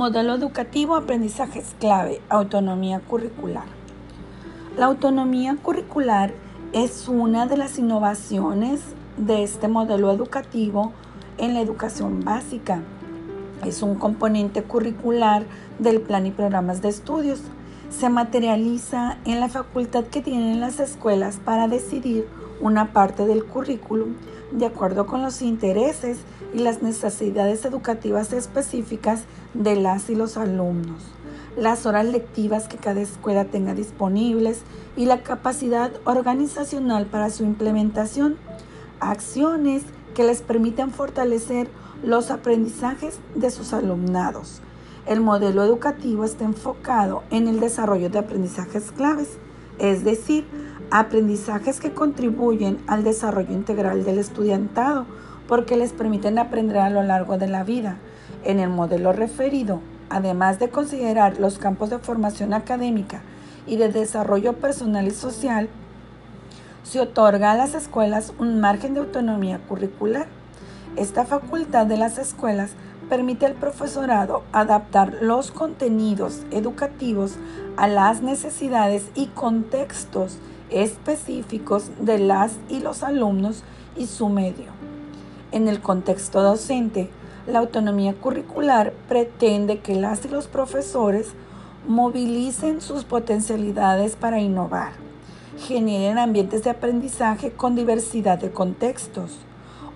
Modelo educativo, aprendizajes clave, autonomía curricular. La autonomía curricular es una de las innovaciones de este modelo educativo en la educación básica. Es un componente curricular del plan y programas de estudios. Se materializa en la facultad que tienen las escuelas para decidir una parte del currículum de acuerdo con los intereses y las necesidades educativas específicas de las y los alumnos, las horas lectivas que cada escuela tenga disponibles y la capacidad organizacional para su implementación, acciones que les permitan fortalecer los aprendizajes de sus alumnados. El modelo educativo está enfocado en el desarrollo de aprendizajes claves, es decir, aprendizajes que contribuyen al desarrollo integral del estudiantado porque les permiten aprender a lo largo de la vida. En el modelo referido, además de considerar los campos de formación académica y de desarrollo personal y social, se otorga a las escuelas un margen de autonomía curricular. Esta facultad de las escuelas permite al profesorado adaptar los contenidos educativos a las necesidades y contextos específicos de las y los alumnos y su medio. En el contexto docente, la autonomía curricular pretende que las y los profesores movilicen sus potencialidades para innovar, generen ambientes de aprendizaje con diversidad de contextos,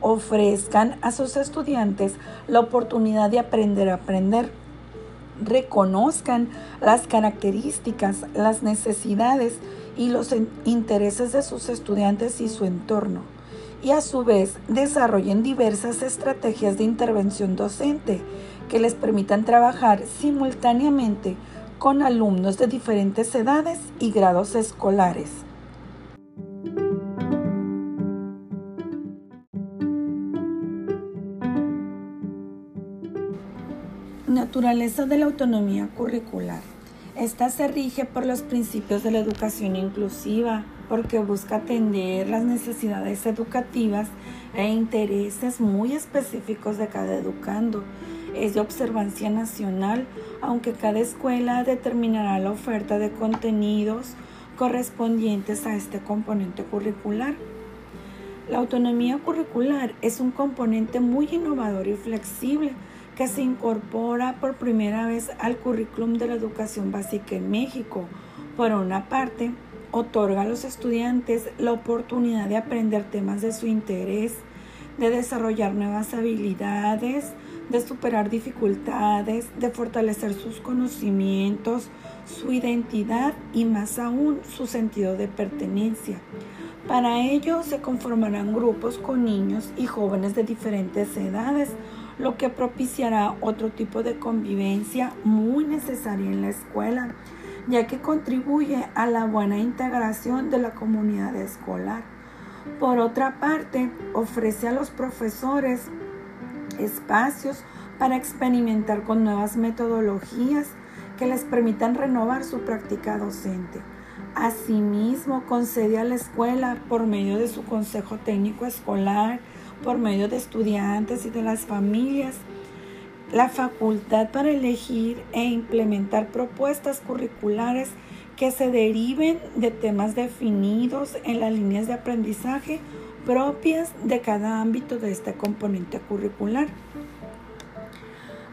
ofrezcan a sus estudiantes la oportunidad de aprender a aprender, reconozcan las características, las necesidades y los intereses de sus estudiantes y su entorno, y a su vez desarrollen diversas estrategias de intervención docente que les permitan trabajar simultáneamente con alumnos de diferentes edades y grados escolares. Naturaleza de la autonomía curricular. Esta se rige por los principios de la educación inclusiva, porque busca atender las necesidades educativas e intereses muy específicos de cada educando. Es de observancia nacional, aunque cada escuela determinará la oferta de contenidos correspondientes a este componente curricular. La autonomía curricular es un componente muy innovador y flexible que se incorpora por primera vez al currículum de la educación básica en México. Por una parte, otorga a los estudiantes la oportunidad de aprender temas de su interés, de desarrollar nuevas habilidades, de superar dificultades, de fortalecer sus conocimientos, su identidad y más aún su sentido de pertenencia. Para ello se conformarán grupos con niños y jóvenes de diferentes edades, lo que propiciará otro tipo de convivencia muy necesaria en la escuela, ya que contribuye a la buena integración de la comunidad escolar. Por otra parte, ofrece a los profesores espacios para experimentar con nuevas metodologías que les permitan renovar su práctica docente. Asimismo, concede a la escuela, por medio de su Consejo Técnico Escolar, por medio de estudiantes y de las familias la facultad para elegir e implementar propuestas curriculares que se deriven de temas definidos en las líneas de aprendizaje propias de cada ámbito de este componente curricular.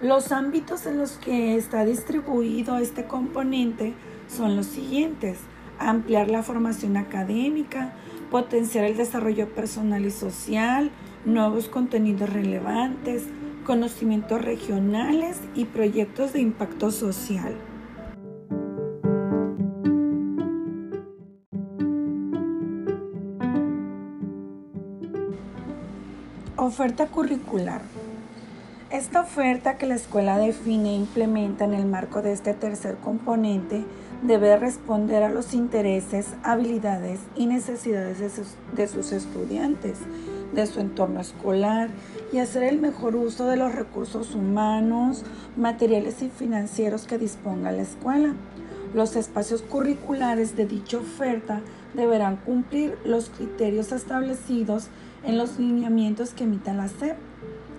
Los ámbitos en los que está distribuido este componente son los siguientes. Ampliar la formación académica, potenciar el desarrollo personal y social, nuevos contenidos relevantes, conocimientos regionales y proyectos de impacto social. Oferta curricular. Esta oferta que la escuela define e implementa en el marco de este tercer componente debe responder a los intereses, habilidades y necesidades de sus, de sus estudiantes de su entorno escolar y hacer el mejor uso de los recursos humanos, materiales y financieros que disponga la escuela. Los espacios curriculares de dicha oferta deberán cumplir los criterios establecidos en los lineamientos que emita la SEP.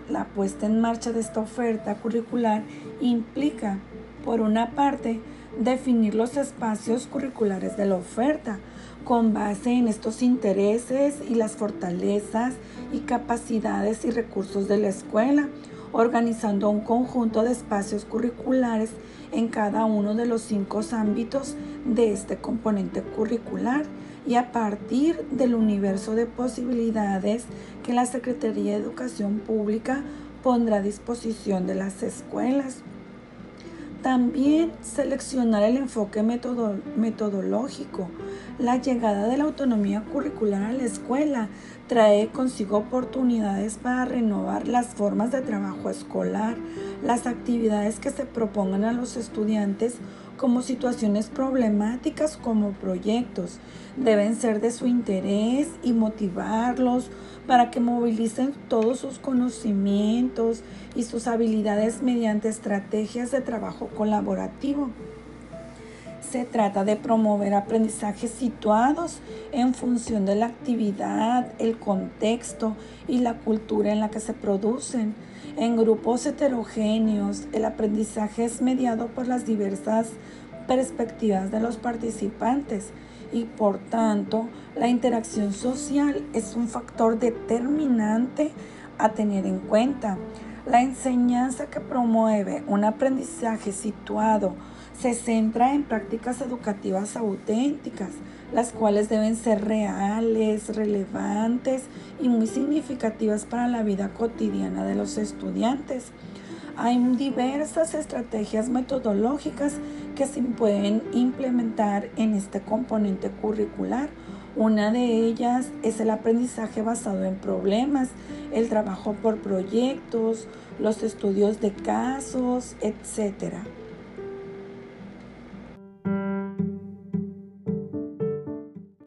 La puesta en marcha de esta oferta curricular implica, por una parte, definir los espacios curriculares de la oferta con base en estos intereses y las fortalezas y capacidades y recursos de la escuela, organizando un conjunto de espacios curriculares en cada uno de los cinco ámbitos de este componente curricular y a partir del universo de posibilidades que la Secretaría de Educación Pública pondrá a disposición de las escuelas. También seleccionar el enfoque metodológico. La llegada de la autonomía curricular a la escuela trae consigo oportunidades para renovar las formas de trabajo escolar, las actividades que se propongan a los estudiantes como situaciones problemáticas como proyectos. Deben ser de su interés y motivarlos para que movilicen todos sus conocimientos y sus habilidades mediante estrategias de trabajo colaborativo. Se trata de promover aprendizajes situados en función de la actividad, el contexto y la cultura en la que se producen. En grupos heterogéneos, el aprendizaje es mediado por las diversas perspectivas de los participantes y por tanto la interacción social es un factor determinante a tener en cuenta. La enseñanza que promueve un aprendizaje situado se centra en prácticas educativas auténticas, las cuales deben ser reales, relevantes y muy significativas para la vida cotidiana de los estudiantes. Hay diversas estrategias metodológicas que se pueden implementar en este componente curricular. Una de ellas es el aprendizaje basado en problemas, el trabajo por proyectos, los estudios de casos, etc.